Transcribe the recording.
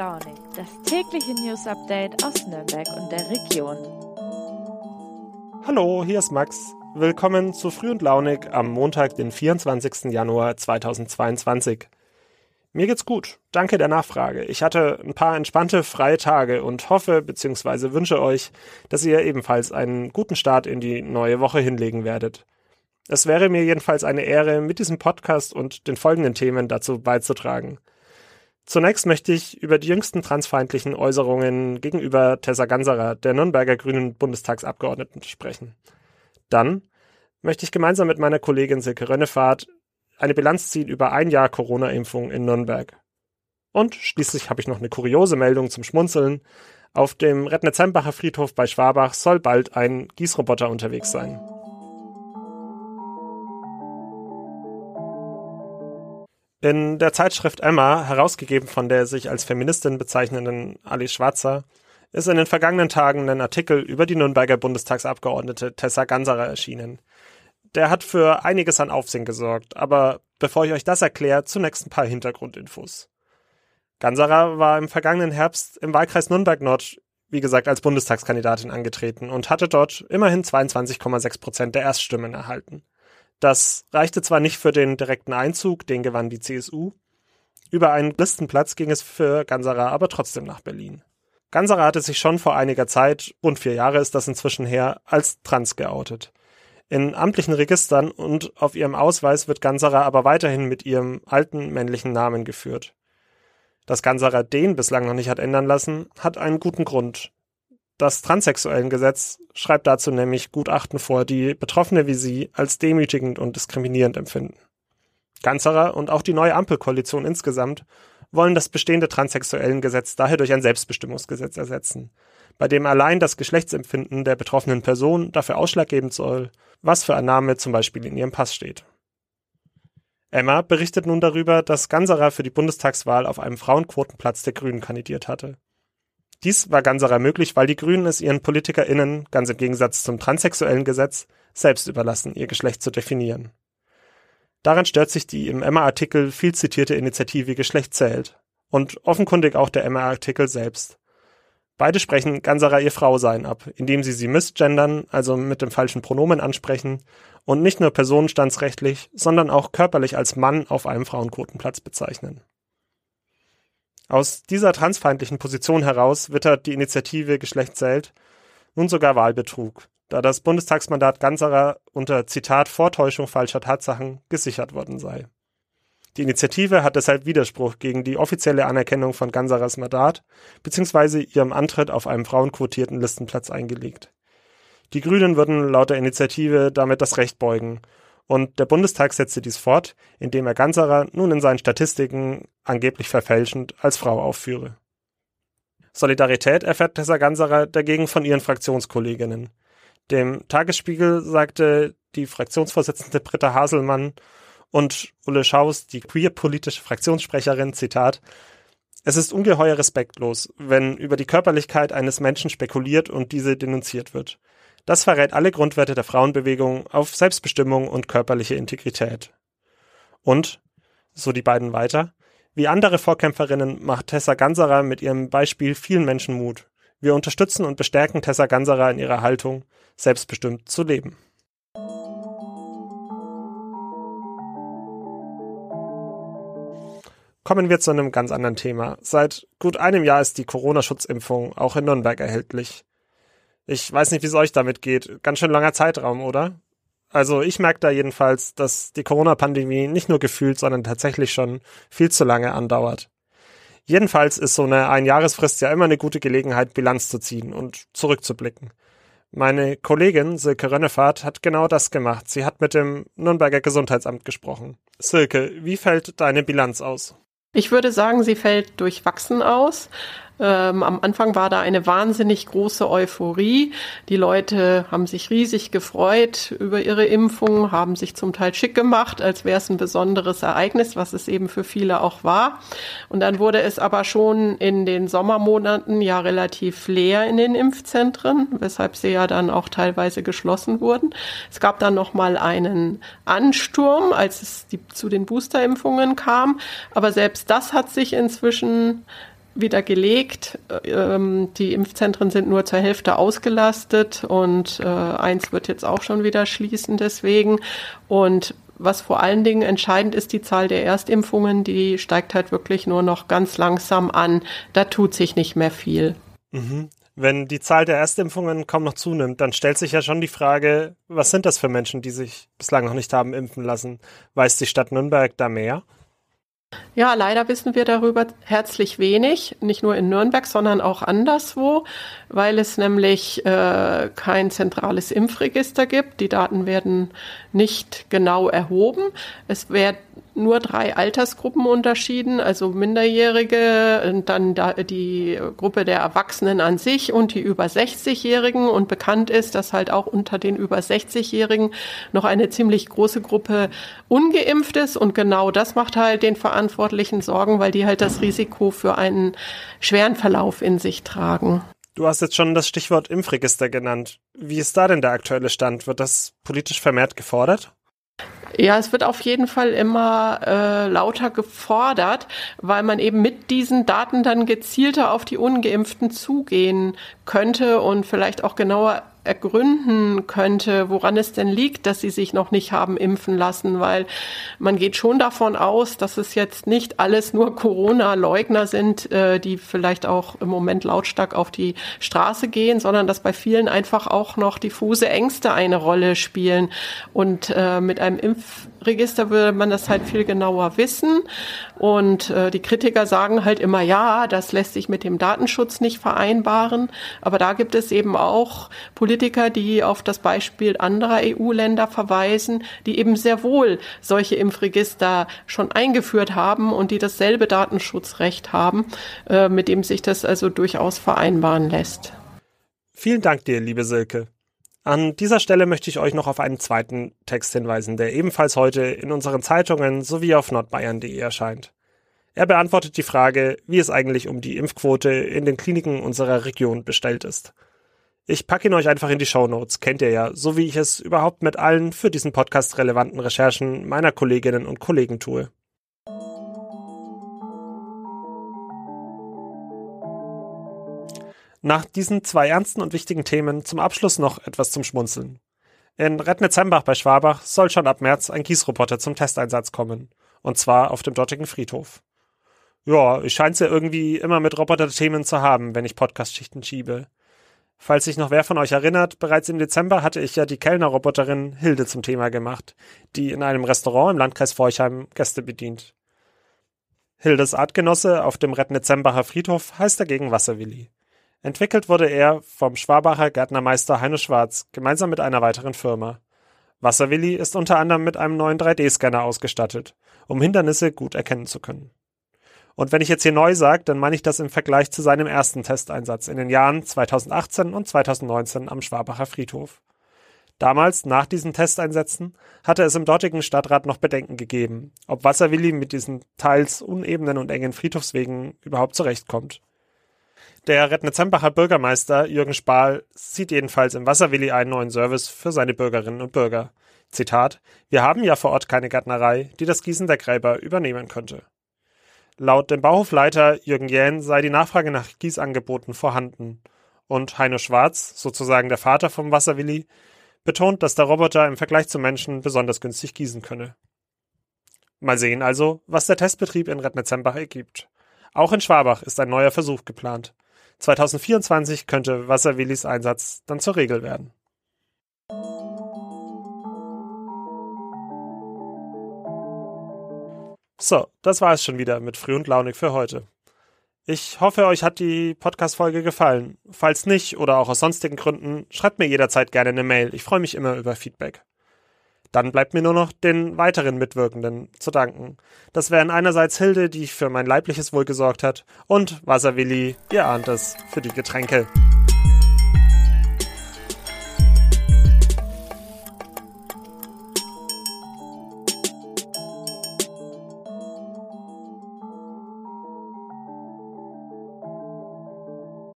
Launig, das tägliche News Update aus Nürnberg und der Region. Hallo, hier ist Max. Willkommen zu Früh und Launig am Montag, den 24. Januar 2022. Mir geht's gut. Danke der Nachfrage. Ich hatte ein paar entspannte freie Tage und hoffe bzw. wünsche euch, dass ihr ebenfalls einen guten Start in die neue Woche hinlegen werdet. Es wäre mir jedenfalls eine Ehre, mit diesem Podcast und den folgenden Themen dazu beizutragen. Zunächst möchte ich über die jüngsten transfeindlichen Äußerungen gegenüber Tessa Ganserer, der Nürnberger Grünen Bundestagsabgeordneten, sprechen. Dann möchte ich gemeinsam mit meiner Kollegin Silke Rönnefahrt eine Bilanz ziehen über ein Jahr Corona-Impfung in Nürnberg. Und schließlich habe ich noch eine kuriose Meldung zum Schmunzeln. Auf dem Rednitz-Hembacher Friedhof bei Schwabach soll bald ein Gießroboter unterwegs sein. In der Zeitschrift Emma, herausgegeben von der sich als Feministin bezeichnenden Alice Schwarzer, ist in den vergangenen Tagen ein Artikel über die Nürnberger Bundestagsabgeordnete Tessa Ganserer erschienen. Der hat für einiges an Aufsehen gesorgt, aber bevor ich euch das erkläre, zunächst ein paar Hintergrundinfos. Ganserer war im vergangenen Herbst im Wahlkreis Nürnberg-Nord, wie gesagt, als Bundestagskandidatin angetreten und hatte dort immerhin 22,6 Prozent der Erststimmen erhalten. Das reichte zwar nicht für den direkten Einzug, den gewann die CSU. Über einen Listenplatz ging es für Ganserer aber trotzdem nach Berlin. Ganserer hatte sich schon vor einiger Zeit, rund vier Jahre ist das inzwischen her, als trans geoutet. In amtlichen Registern und auf ihrem Ausweis wird Ganserer aber weiterhin mit ihrem alten männlichen Namen geführt. Dass Ganserer den bislang noch nicht hat ändern lassen, hat einen guten Grund. Das Transsexuellengesetz schreibt dazu nämlich Gutachten vor, die Betroffene wie sie als demütigend und diskriminierend empfinden. Ganzerer und auch die neue Ampelkoalition insgesamt wollen das bestehende Transsexuellengesetz daher durch ein Selbstbestimmungsgesetz ersetzen, bei dem allein das Geschlechtsempfinden der betroffenen Person dafür ausschlaggebend soll, was für ein Name zum Beispiel in ihrem Pass steht. Emma berichtet nun darüber, dass Ganserer für die Bundestagswahl auf einem Frauenquotenplatz der Grünen kandidiert hatte. Dies war Ganserer möglich, weil die Grünen es ihren PolitikerInnen, ganz im Gegensatz zum transsexuellen Gesetz, selbst überlassen, ihr Geschlecht zu definieren. Daran stört sich die im Emma-Artikel viel zitierte Initiative Geschlecht zählt. Und offenkundig auch der Emma-Artikel selbst. Beide sprechen Ganserer ihr Frausein ab, indem sie sie misgendern, also mit dem falschen Pronomen ansprechen und nicht nur personenstandsrechtlich, sondern auch körperlich als Mann auf einem Frauenquotenplatz bezeichnen. Aus dieser transfeindlichen Position heraus wittert die Initiative Geschlecht zählt nun sogar Wahlbetrug, da das Bundestagsmandat Ganserer unter Zitat Vortäuschung falscher Tatsachen gesichert worden sei. Die Initiative hat deshalb Widerspruch gegen die offizielle Anerkennung von Ganserers Mandat bzw. ihrem Antritt auf einem frauenquotierten Listenplatz eingelegt. Die Grünen würden laut der Initiative damit das Recht beugen und der Bundestag setzte dies fort, indem er Ganserer nun in seinen Statistiken angeblich verfälschend als Frau aufführe. Solidarität erfährt Tessa Ganserer dagegen von ihren Fraktionskolleginnen. Dem Tagesspiegel sagte die Fraktionsvorsitzende Britta Haselmann und Ulle Schaus, die queer-politische Fraktionssprecherin, Zitat, es ist ungeheuer respektlos, wenn über die Körperlichkeit eines Menschen spekuliert und diese denunziert wird. Das verrät alle Grundwerte der Frauenbewegung auf Selbstbestimmung und körperliche Integrität. Und, so die beiden weiter, wie andere Vorkämpferinnen macht Tessa Ganserer mit ihrem Beispiel vielen Menschen Mut. Wir unterstützen und bestärken Tessa Ganserer in ihrer Haltung, selbstbestimmt zu leben. Kommen wir zu einem ganz anderen Thema. Seit gut einem Jahr ist die Corona-Schutzimpfung auch in Nürnberg erhältlich. Ich weiß nicht, wie es euch damit geht. Ganz schön langer Zeitraum, oder? Also ich merke da jedenfalls, dass die Corona-Pandemie nicht nur gefühlt, sondern tatsächlich schon viel zu lange andauert. Jedenfalls ist so eine Einjahresfrist ja immer eine gute Gelegenheit, Bilanz zu ziehen und zurückzublicken. Meine Kollegin Silke Rönnefahrt hat genau das gemacht. Sie hat mit dem Nürnberger Gesundheitsamt gesprochen. Silke, wie fällt deine Bilanz aus? Ich würde sagen, sie fällt durchwachsen aus. Ähm, am Anfang war da eine wahnsinnig große Euphorie. Die Leute haben sich riesig gefreut über ihre Impfung, haben sich zum Teil schick gemacht, als wäre es ein besonderes Ereignis, was es eben für viele auch war. Und dann wurde es aber schon in den Sommermonaten ja relativ leer in den Impfzentren, weshalb sie ja dann auch teilweise geschlossen wurden. Es gab dann noch mal einen Ansturm, als es die, zu den Boosterimpfungen kam, aber selbst das hat sich inzwischen wieder gelegt. Ähm, die Impfzentren sind nur zur Hälfte ausgelastet und äh, eins wird jetzt auch schon wieder schließen deswegen. Und was vor allen Dingen entscheidend ist, die Zahl der Erstimpfungen, die steigt halt wirklich nur noch ganz langsam an. Da tut sich nicht mehr viel. Mhm. Wenn die Zahl der Erstimpfungen kaum noch zunimmt, dann stellt sich ja schon die Frage, was sind das für Menschen, die sich bislang noch nicht haben impfen lassen? Weiß die Stadt Nürnberg da mehr? Ja, leider wissen wir darüber herzlich wenig, nicht nur in Nürnberg, sondern auch anderswo, weil es nämlich äh, kein zentrales Impfregister gibt. Die Daten werden nicht genau erhoben. Es wird nur drei Altersgruppen unterschieden, also Minderjährige, und dann die Gruppe der Erwachsenen an sich und die über 60-Jährigen. Und bekannt ist, dass halt auch unter den über 60-Jährigen noch eine ziemlich große Gruppe ungeimpft ist. Und genau das macht halt den Verantwortlichen Sorgen, weil die halt das Risiko für einen schweren Verlauf in sich tragen. Du hast jetzt schon das Stichwort Impfregister genannt. Wie ist da denn der aktuelle Stand? Wird das politisch vermehrt gefordert? Ja, es wird auf jeden Fall immer äh, lauter gefordert, weil man eben mit diesen Daten dann gezielter auf die ungeimpften zugehen könnte und vielleicht auch genauer ergründen könnte, woran es denn liegt, dass sie sich noch nicht haben impfen lassen, weil man geht schon davon aus, dass es jetzt nicht alles nur Corona-Leugner sind, äh, die vielleicht auch im Moment lautstark auf die Straße gehen, sondern dass bei vielen einfach auch noch diffuse Ängste eine Rolle spielen. Und äh, mit einem Impfregister würde man das halt viel genauer wissen. Und äh, die Kritiker sagen halt immer, ja, das lässt sich mit dem Datenschutz nicht vereinbaren. Aber da gibt es eben auch Politiker, die auf das Beispiel anderer EU-Länder verweisen, die eben sehr wohl solche Impfregister schon eingeführt haben und die dasselbe Datenschutzrecht haben, äh, mit dem sich das also durchaus vereinbaren lässt. Vielen Dank dir, liebe Silke. An dieser Stelle möchte ich euch noch auf einen zweiten Text hinweisen, der ebenfalls heute in unseren Zeitungen sowie auf nordbayern.de erscheint. Er beantwortet die Frage, wie es eigentlich um die Impfquote in den Kliniken unserer Region bestellt ist. Ich packe ihn euch einfach in die Show Notes, kennt ihr ja, so wie ich es überhaupt mit allen für diesen Podcast relevanten Recherchen meiner Kolleginnen und Kollegen tue. Nach diesen zwei ernsten und wichtigen Themen zum Abschluss noch etwas zum Schmunzeln. In Rednitzembach bei Schwabach soll schon ab März ein Gießroboter zum Testeinsatz kommen. Und zwar auf dem dortigen Friedhof. Ja, ich scheine es ja irgendwie immer mit Roboter-Themen zu haben, wenn ich Podcast-Schichten schiebe. Falls sich noch wer von euch erinnert, bereits im Dezember hatte ich ja die Kellnerroboterin Hilde zum Thema gemacht, die in einem Restaurant im Landkreis Forchheim Gäste bedient. Hildes Artgenosse auf dem Rednitzembacher Friedhof heißt dagegen Wasserwilli. Entwickelt wurde er vom Schwabacher Gärtnermeister Heino Schwarz gemeinsam mit einer weiteren Firma. Wasserwilli ist unter anderem mit einem neuen 3D-Scanner ausgestattet, um Hindernisse gut erkennen zu können. Und wenn ich jetzt hier neu sage, dann meine ich das im Vergleich zu seinem ersten Testeinsatz in den Jahren 2018 und 2019 am Schwabacher Friedhof. Damals, nach diesen Testeinsätzen, hatte es im dortigen Stadtrat noch Bedenken gegeben, ob Wasserwilli mit diesen teils unebenen und engen Friedhofswegen überhaupt zurechtkommt. Der Rednitz-Hembacher Bürgermeister Jürgen Spahl sieht jedenfalls im Wasserwilli einen neuen Service für seine Bürgerinnen und Bürger. Zitat: Wir haben ja vor Ort keine Gärtnerei, die das Gießen der Gräber übernehmen könnte. Laut dem Bauhofleiter Jürgen Jähn sei die Nachfrage nach Gießangeboten vorhanden. Und Heino Schwarz, sozusagen der Vater vom Wasserwilli, betont, dass der Roboter im Vergleich zum Menschen besonders günstig gießen könne. Mal sehen also, was der Testbetrieb in Rednitzembach ergibt. Auch in Schwabach ist ein neuer Versuch geplant. 2024 könnte Wasserwillis Einsatz dann zur Regel werden. So, das war es schon wieder mit Früh und Launig für heute. Ich hoffe, euch hat die Podcast-Folge gefallen. Falls nicht oder auch aus sonstigen Gründen, schreibt mir jederzeit gerne eine Mail. Ich freue mich immer über Feedback. Dann bleibt mir nur noch den weiteren Mitwirkenden zu danken. Das wären einerseits Hilde, die für mein leibliches Wohl gesorgt hat, und Wasserwilli, ihr ahnt es, für die Getränke.